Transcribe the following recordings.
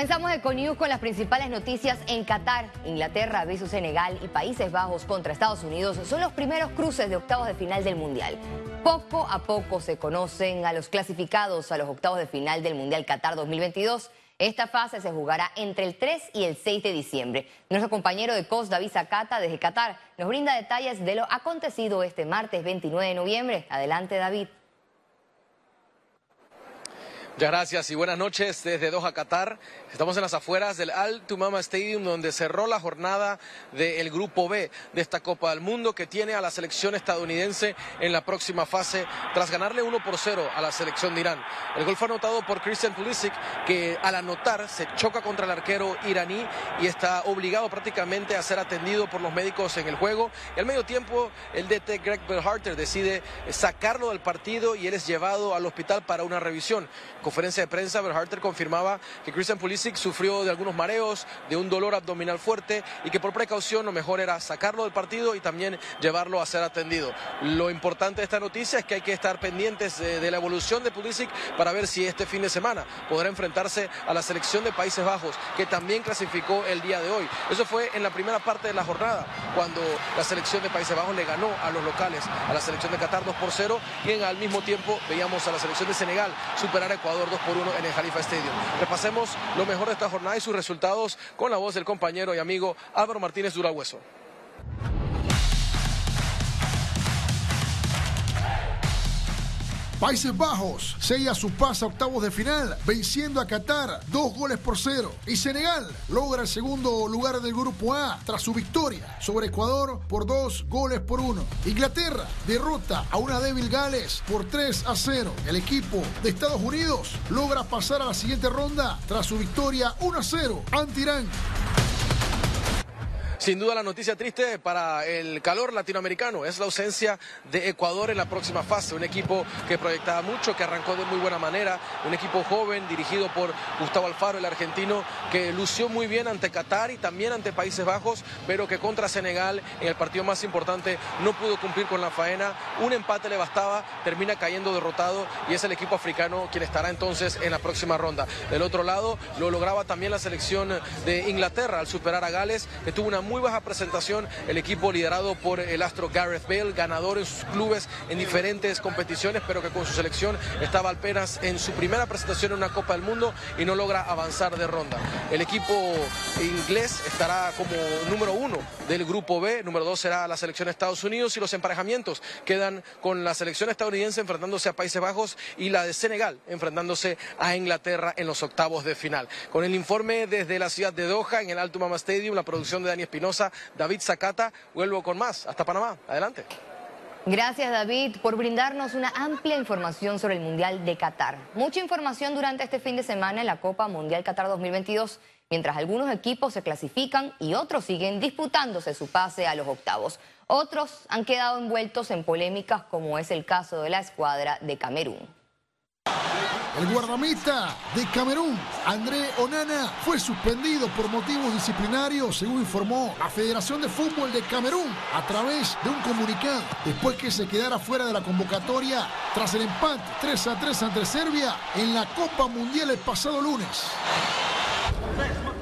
Comenzamos Econews con las principales noticias en Qatar. Inglaterra versus Senegal y Países Bajos contra Estados Unidos son los primeros cruces de octavos de final del Mundial. Poco a poco se conocen a los clasificados a los octavos de final del Mundial Qatar 2022. Esta fase se jugará entre el 3 y el 6 de diciembre. Nuestro compañero de COS, David Zacata, desde Qatar, nos brinda detalles de lo acontecido este martes 29 de noviembre. Adelante, David. Muchas gracias y buenas noches desde Doha, Qatar. Estamos en las afueras del Al Tumama Stadium donde cerró la jornada del Grupo B de esta Copa del Mundo que tiene a la selección estadounidense en la próxima fase tras ganarle 1 por 0 a la selección de Irán. El gol fue anotado por Christian Pulisic que al anotar se choca contra el arquero iraní y está obligado prácticamente a ser atendido por los médicos en el juego. Y al medio tiempo el DT Greg Berharter decide sacarlo del partido y él es llevado al hospital para una revisión conferencia de prensa, Berharter confirmaba que Christian Pulisic sufrió de algunos mareos, de un dolor abdominal fuerte y que por precaución lo mejor era sacarlo del partido y también llevarlo a ser atendido. Lo importante de esta noticia es que hay que estar pendientes de, la evolución de Pulisic para ver si este fin de semana podrá enfrentarse a la selección de Países Bajos, que también clasificó el día de hoy. Eso fue en la primera parte de la jornada, cuando la selección de Países Bajos le ganó a los locales, a la selección de Qatar 2 por 0, y al mismo tiempo veíamos a la selección de Senegal superar a Ecuador 2 por 1 en el Jalifa Stadium. Repasemos lo mejor de esta jornada y sus resultados con la voz del compañero y amigo Álvaro Martínez Durahueso. Países Bajos sella su paso a octavos de final, venciendo a Qatar dos goles por cero. Y Senegal logra el segundo lugar del grupo A tras su victoria sobre Ecuador por dos goles por uno. Inglaterra derrota a una débil Gales por 3 a 0. El equipo de Estados Unidos logra pasar a la siguiente ronda tras su victoria 1 a 0 ante Irán. Sin duda la noticia triste para el calor latinoamericano es la ausencia de Ecuador en la próxima fase, un equipo que proyectaba mucho, que arrancó de muy buena manera, un equipo joven dirigido por Gustavo Alfaro, el argentino, que lució muy bien ante Qatar y también ante Países Bajos, pero que contra Senegal en el partido más importante no pudo cumplir con la faena, un empate le bastaba, termina cayendo derrotado y es el equipo africano quien estará entonces en la próxima ronda. Del otro lado lo lograba también la selección de Inglaterra al superar a Gales, que tuvo una baja presentación, el equipo liderado por el astro Gareth Bale, ganador en sus clubes en diferentes competiciones, pero que con su selección estaba apenas en su primera presentación en una Copa del Mundo y no logra avanzar de ronda. El equipo inglés estará como número uno del grupo B, número dos será la selección de Estados Unidos y los emparejamientos quedan con la selección estadounidense enfrentándose a Países Bajos y la de Senegal enfrentándose a Inglaterra en los octavos de final. Con el informe desde la ciudad de Doha, en el Alto Mama Stadium, la producción de Dani Espinosa, David Zacata. Vuelvo con más. Hasta Panamá. Adelante. Gracias David por brindarnos una amplia información sobre el Mundial de Qatar. Mucha información durante este fin de semana en la Copa Mundial Qatar 2022, mientras algunos equipos se clasifican y otros siguen disputándose su pase a los octavos. Otros han quedado envueltos en polémicas como es el caso de la escuadra de Camerún. El guardameta de Camerún, André Onana, fue suspendido por motivos disciplinarios, según informó la Federación de Fútbol de Camerún a través de un comunicado, después que se quedara fuera de la convocatoria tras el empate 3 a 3 ante Serbia en la Copa Mundial el pasado lunes.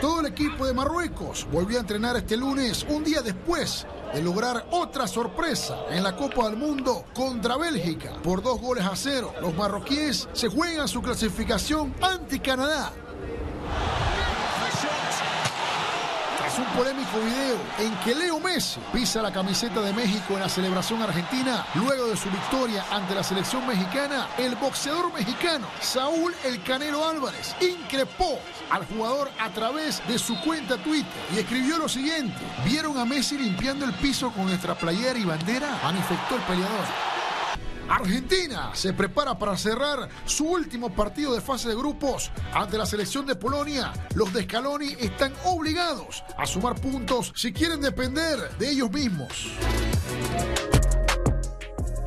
Todo el equipo de Marruecos volvió a entrenar este lunes, un día después de lograr otra sorpresa en la Copa del Mundo contra Bélgica por dos goles a cero. Los marroquíes se juegan su clasificación ante Canadá un polémico video en que Leo Messi pisa la camiseta de México en la celebración argentina luego de su victoria ante la selección mexicana, el boxeador mexicano Saúl El Canelo Álvarez increpó al jugador a través de su cuenta Twitter y escribió lo siguiente: ¿Vieron a Messi limpiando el piso con nuestra playera y bandera? Manifestó el peleador. Argentina se prepara para cerrar su último partido de fase de grupos ante la selección de Polonia. Los de Scaloni están obligados a sumar puntos si quieren depender de ellos mismos.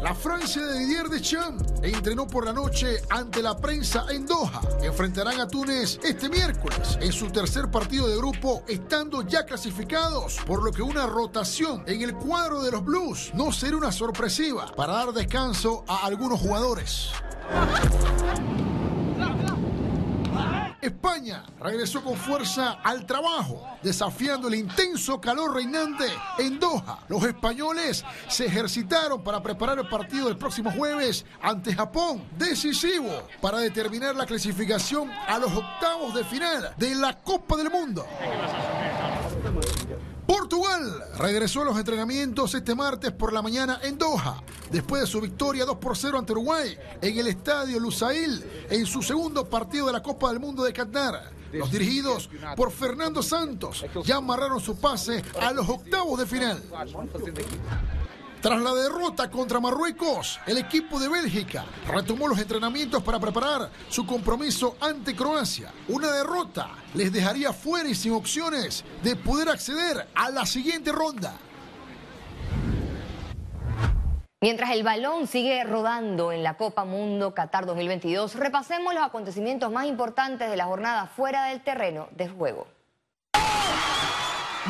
La Francia de Didier Deschamps entrenó por la noche ante la prensa en Doha. Enfrentarán a Túnez este miércoles en su tercer partido de grupo, estando ya clasificados, por lo que una rotación en el cuadro de los Blues no será una sorpresiva para dar descanso a algunos jugadores. España regresó con fuerza al trabajo, desafiando el intenso calor reinante en Doha. Los españoles se ejercitaron para preparar el partido del próximo jueves ante Japón, decisivo para determinar la clasificación a los octavos de final de la Copa del Mundo. Portugal regresó a los entrenamientos este martes por la mañana en Doha, después de su victoria 2 por 0 ante Uruguay en el estadio Lusail en su segundo partido de la Copa del Mundo de Qatar. Los dirigidos por Fernando Santos ya amarraron su pase a los octavos de final. Tras la derrota contra Marruecos, el equipo de Bélgica retomó los entrenamientos para preparar su compromiso ante Croacia. Una derrota les dejaría fuera y sin opciones de poder acceder a la siguiente ronda. Mientras el balón sigue rodando en la Copa Mundo Qatar 2022, repasemos los acontecimientos más importantes de la jornada fuera del terreno de juego.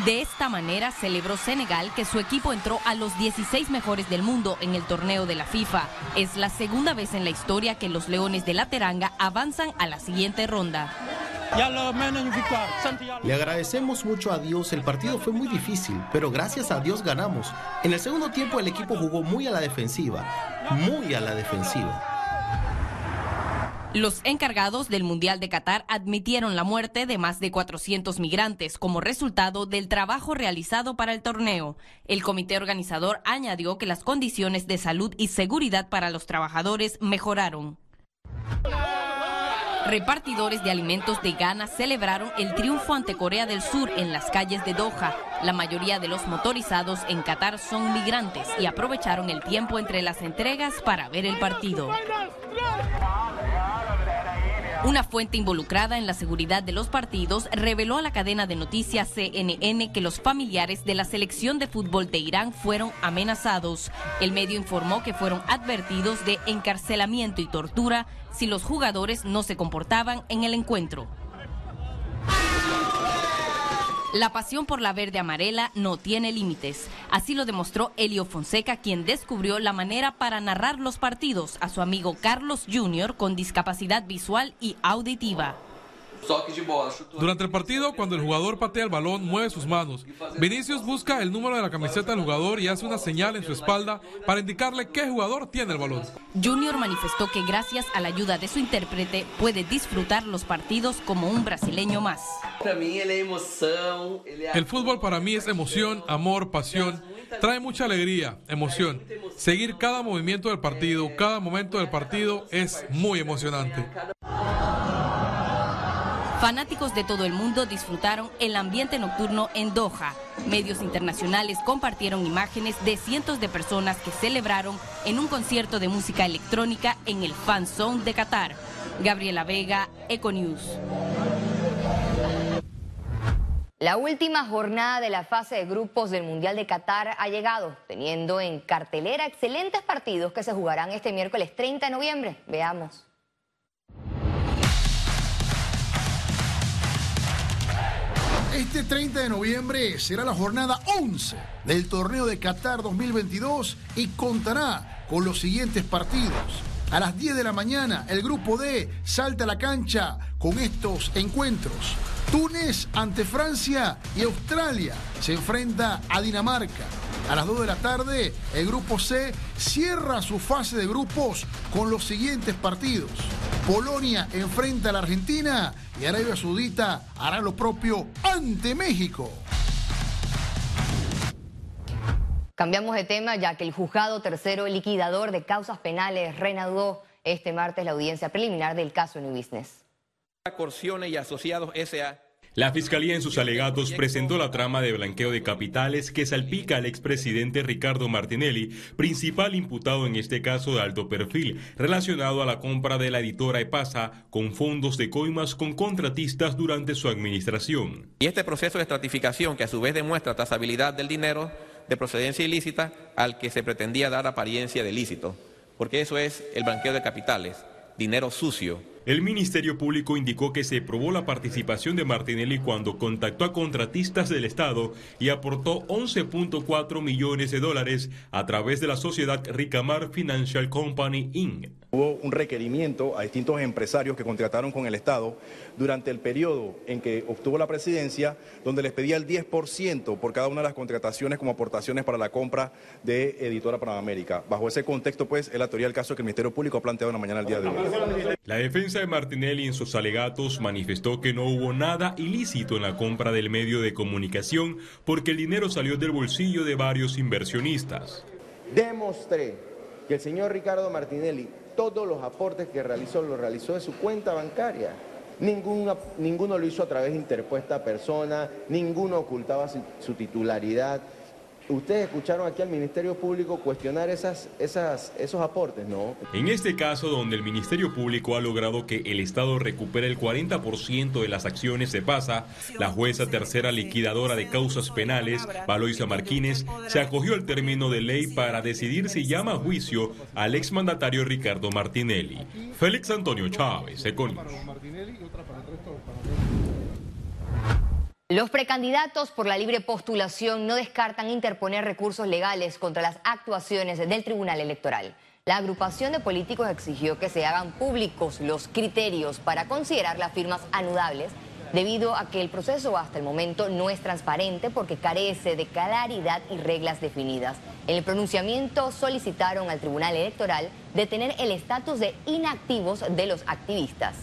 De esta manera celebró Senegal que su equipo entró a los 16 mejores del mundo en el torneo de la FIFA. Es la segunda vez en la historia que los Leones de la Teranga avanzan a la siguiente ronda. Le agradecemos mucho a Dios, el partido fue muy difícil, pero gracias a Dios ganamos. En el segundo tiempo el equipo jugó muy a la defensiva, muy a la defensiva. Los encargados del Mundial de Qatar admitieron la muerte de más de 400 migrantes como resultado del trabajo realizado para el torneo. El comité organizador añadió que las condiciones de salud y seguridad para los trabajadores mejoraron. Repartidores de alimentos de Ghana celebraron el triunfo ante Corea del Sur en las calles de Doha. La mayoría de los motorizados en Qatar son migrantes y aprovecharon el tiempo entre las entregas para ver el partido. Una fuente involucrada en la seguridad de los partidos reveló a la cadena de noticias CNN que los familiares de la selección de fútbol de Irán fueron amenazados. El medio informó que fueron advertidos de encarcelamiento y tortura si los jugadores no se comportaban en el encuentro. La pasión por la verde amarela no tiene límites. Así lo demostró Elio Fonseca, quien descubrió la manera para narrar los partidos a su amigo Carlos Jr. con discapacidad visual y auditiva. Durante el partido, cuando el jugador patea el balón, mueve sus manos. Vinicius busca el número de la camiseta del jugador y hace una señal en su espalda para indicarle qué jugador tiene el balón. Junior manifestó que gracias a la ayuda de su intérprete puede disfrutar los partidos como un brasileño más. El fútbol para mí es emoción, amor, pasión. Trae mucha alegría, emoción. Seguir cada movimiento del partido, cada momento del partido es muy emocionante. Fanáticos de todo el mundo disfrutaron el ambiente nocturno en Doha. Medios internacionales compartieron imágenes de cientos de personas que celebraron en un concierto de música electrónica en el Fan Zone de Qatar. Gabriela Vega, Econews. La última jornada de la fase de grupos del Mundial de Qatar ha llegado, teniendo en cartelera excelentes partidos que se jugarán este miércoles 30 de noviembre. Veamos. Este 30 de noviembre será la jornada 11 del torneo de Qatar 2022 y contará con los siguientes partidos. A las 10 de la mañana, el grupo D salta a la cancha con estos encuentros. Túnez ante Francia y Australia se enfrenta a Dinamarca. A las 2 de la tarde, el grupo C cierra su fase de grupos con los siguientes partidos. Polonia enfrenta a la Argentina y Arabia Saudita hará lo propio ante México. Cambiamos de tema ya que el juzgado tercero liquidador de causas penales reanudó este martes la audiencia preliminar del caso New Business. y Asociados S.A. La Fiscalía en sus alegatos presentó la trama de blanqueo de capitales que salpica al expresidente Ricardo Martinelli, principal imputado en este caso de alto perfil, relacionado a la compra de la editora EPASA con fondos de coimas con contratistas durante su administración. Y este proceso de estratificación, que a su vez demuestra trazabilidad del dinero de procedencia ilícita al que se pretendía dar apariencia de ilícito, porque eso es el blanqueo de capitales, dinero sucio el Ministerio Público indicó que se probó la participación de Martinelli cuando contactó a contratistas del Estado y aportó 11.4 millones de dólares a través de la sociedad Ricamar Financial Company Inc. Hubo un requerimiento a distintos empresarios que contrataron con el Estado durante el periodo en que obtuvo la presidencia, donde les pedía el 10% por cada una de las contrataciones como aportaciones para la compra de Editora Panamérica. Bajo ese contexto, pues, es la teoría del caso que el Ministerio Público ha planteado en la mañana del día de hoy. La defensa de Martinelli en sus alegatos manifestó que no hubo nada ilícito en la compra del medio de comunicación porque el dinero salió del bolsillo de varios inversionistas. Demostré que el señor Ricardo Martinelli todos los aportes que realizó lo realizó de su cuenta bancaria. Ninguno, ninguno lo hizo a través de interpuesta persona, ninguno ocultaba su titularidad. Ustedes escucharon aquí al Ministerio Público cuestionar esas, esas, esos aportes, ¿no? En este caso, donde el Ministerio Público ha logrado que el Estado recupere el 40% de las acciones de PASA, la jueza tercera liquidadora de causas penales, Valoisa Marquines, se acogió al término de ley para decidir si llama a juicio al exmandatario Ricardo Martinelli. Félix Antonio Chávez, Econius. Los precandidatos por la libre postulación no descartan interponer recursos legales contra las actuaciones del Tribunal Electoral. La agrupación de políticos exigió que se hagan públicos los criterios para considerar las firmas anudables, debido a que el proceso hasta el momento no es transparente porque carece de claridad y reglas definidas. En el pronunciamiento solicitaron al Tribunal Electoral detener el estatus de inactivos de los activistas.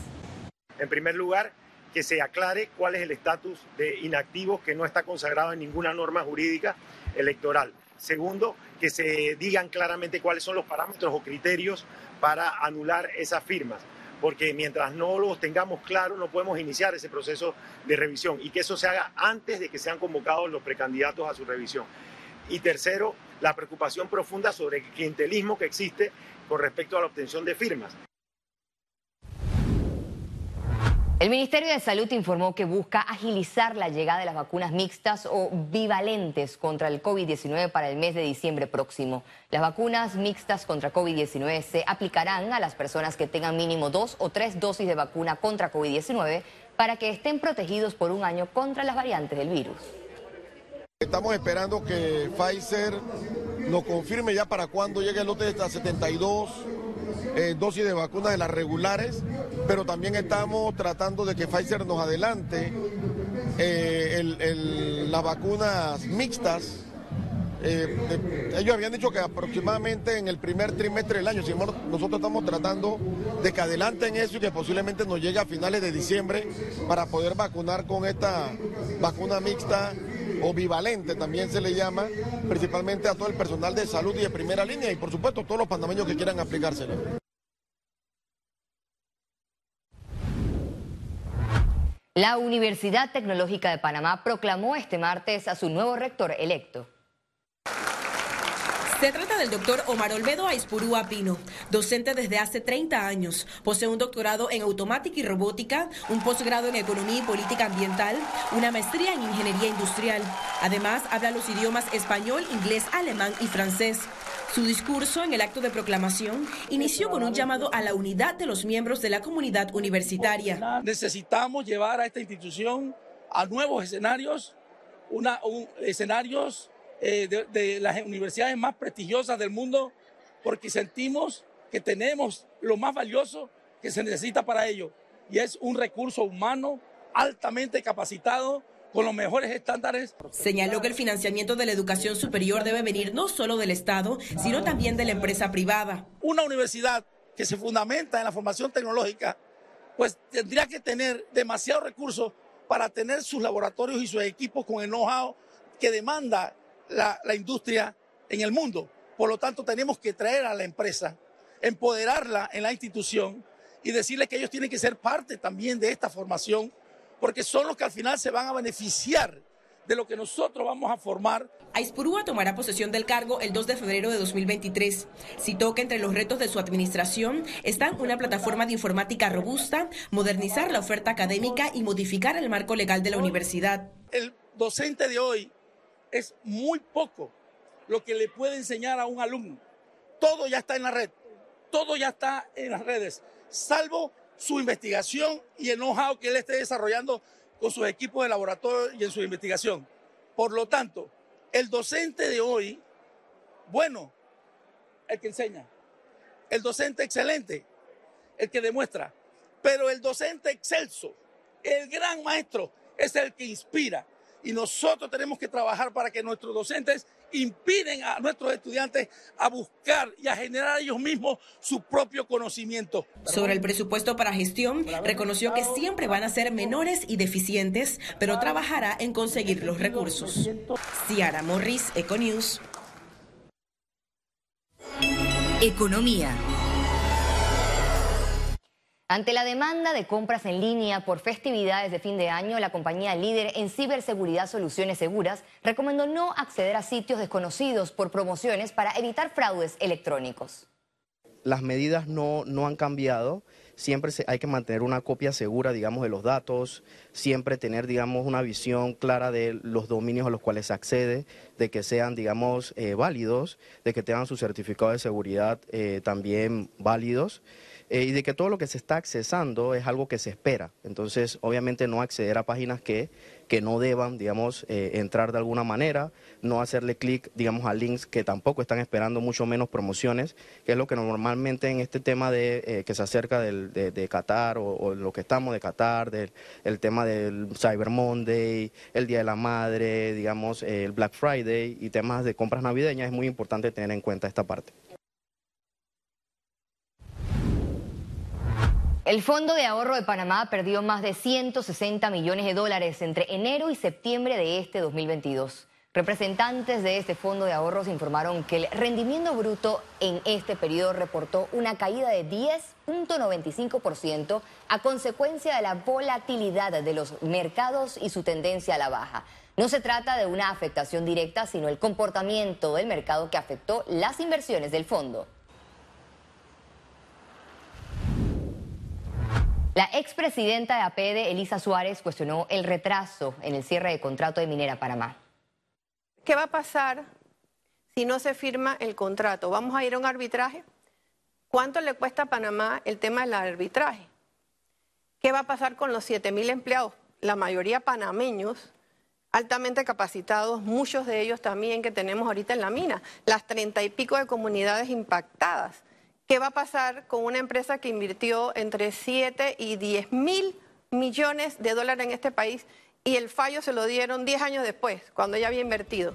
En primer lugar, que se aclare cuál es el estatus de inactivos que no está consagrado en ninguna norma jurídica electoral. Segundo, que se digan claramente cuáles son los parámetros o criterios para anular esas firmas, porque mientras no los tengamos claros no podemos iniciar ese proceso de revisión y que eso se haga antes de que sean convocados los precandidatos a su revisión. Y tercero, la preocupación profunda sobre el clientelismo que existe con respecto a la obtención de firmas. El Ministerio de Salud informó que busca agilizar la llegada de las vacunas mixtas o bivalentes contra el COVID-19 para el mes de diciembre próximo. Las vacunas mixtas contra COVID-19 se aplicarán a las personas que tengan mínimo dos o tres dosis de vacuna contra COVID-19 para que estén protegidos por un año contra las variantes del virus. Estamos esperando que Pfizer nos confirme ya para cuándo llegue el lote de estas 72 eh, dosis de vacunas de las regulares, pero también estamos tratando de que Pfizer nos adelante eh, las vacunas mixtas. Eh, ellos habían dicho que aproximadamente en el primer trimestre del año, nosotros estamos tratando de que adelanten eso y que posiblemente nos llegue a finales de diciembre para poder vacunar con esta vacuna mixta o bivalente también se le llama, principalmente a todo el personal de salud y de primera línea y por supuesto todos los panameños que quieran aplicárselo. La Universidad Tecnológica de Panamá proclamó este martes a su nuevo rector electo. Se trata del doctor Omar Olmedo Aispurúa Pino, docente desde hace 30 años. Posee un doctorado en automática y robótica, un posgrado en economía y política ambiental, una maestría en ingeniería industrial. Además, habla los idiomas español, inglés, alemán y francés. Su discurso en el acto de proclamación inició con un llamado a la unidad de los miembros de la comunidad universitaria. Necesitamos llevar a esta institución a nuevos escenarios, una, escenarios eh, de, las universidades más prestigiosas del mundo, porque sentimos que tenemos lo más valioso que se necesita para ello, y es un recurso humano altamente capacitado con los mejores estándares. Señaló que el financiamiento de la educación superior debe venir no solo del Estado, sino también de la empresa privada. Una universidad que se fundamenta en la formación tecnológica, pues tendría que tener demasiados recursos para tener sus laboratorios y sus equipos con el know-how que demanda la, la industria en el mundo. Por lo tanto, tenemos que traer a la empresa, empoderarla en la institución y decirle que ellos tienen que ser parte también de esta formación, porque son los que al final se van a beneficiar de lo que nosotros vamos a formar. Aispurúa tomará posesión del cargo el 2 de febrero de 2023. Citó que entre los retos de su administración están una plataforma de informática robusta, modernizar la oferta académica y modificar el marco legal de la universidad. El docente de hoy es muy poco lo que le puede enseñar a un alumno. Todo ya está en la red, todo ya está en las redes, salvo su investigación y el know-how que él esté desarrollando con sus equipos de laboratorio y en su investigación. Por lo tanto, el docente de hoy, bueno, el que enseña, el docente excelente, el que demuestra, pero el docente excelso, el gran maestro, es el que inspira. Y nosotros tenemos que trabajar para que nuestros docentes impiden a nuestros estudiantes a buscar y a generar ellos mismos su propio conocimiento. Sobre el presupuesto para gestión, reconoció que siempre van a ser menores y deficientes, pero trabajará en conseguir los recursos. Ciara Morris, Econews. Economía. Ante la demanda de compras en línea por festividades de fin de año, la compañía líder en ciberseguridad Soluciones Seguras recomendó no acceder a sitios desconocidos por promociones para evitar fraudes electrónicos. Las medidas no, no han cambiado. Siempre hay que mantener una copia segura, digamos, de los datos, siempre tener, digamos, una visión clara de los dominios a los cuales se accede, de que sean, digamos, eh, válidos, de que tengan su certificado de seguridad eh, también válidos. Eh, y de que todo lo que se está accesando es algo que se espera. Entonces, obviamente no acceder a páginas que, que no deban, digamos, eh, entrar de alguna manera, no hacerle clic, digamos, a links que tampoco están esperando mucho menos promociones, que es lo que normalmente en este tema de eh, que se acerca del, de, Qatar o, lo que estamos de Qatar, del el tema del Cyber Monday, el Día de la Madre, digamos, el Black Friday y temas de compras navideñas, es muy importante tener en cuenta esta parte. El Fondo de Ahorro de Panamá perdió más de 160 millones de dólares entre enero y septiembre de este 2022. Representantes de este fondo de ahorros informaron que el rendimiento bruto en este periodo reportó una caída de 10.95% a consecuencia de la volatilidad de los mercados y su tendencia a la baja. No se trata de una afectación directa, sino el comportamiento del mercado que afectó las inversiones del fondo. La expresidenta de APEDE, Elisa Suárez, cuestionó el retraso en el cierre de contrato de Minera Panamá. ¿Qué va a pasar si no se firma el contrato? ¿Vamos a ir a un arbitraje? ¿Cuánto le cuesta a Panamá el tema del arbitraje? ¿Qué va a pasar con los 7.000 empleados? La mayoría panameños, altamente capacitados, muchos de ellos también que tenemos ahorita en la mina, las treinta y pico de comunidades impactadas. ¿Qué va a pasar con una empresa que invirtió entre 7 y 10 mil millones de dólares en este país y el fallo se lo dieron 10 años después, cuando ya había invertido?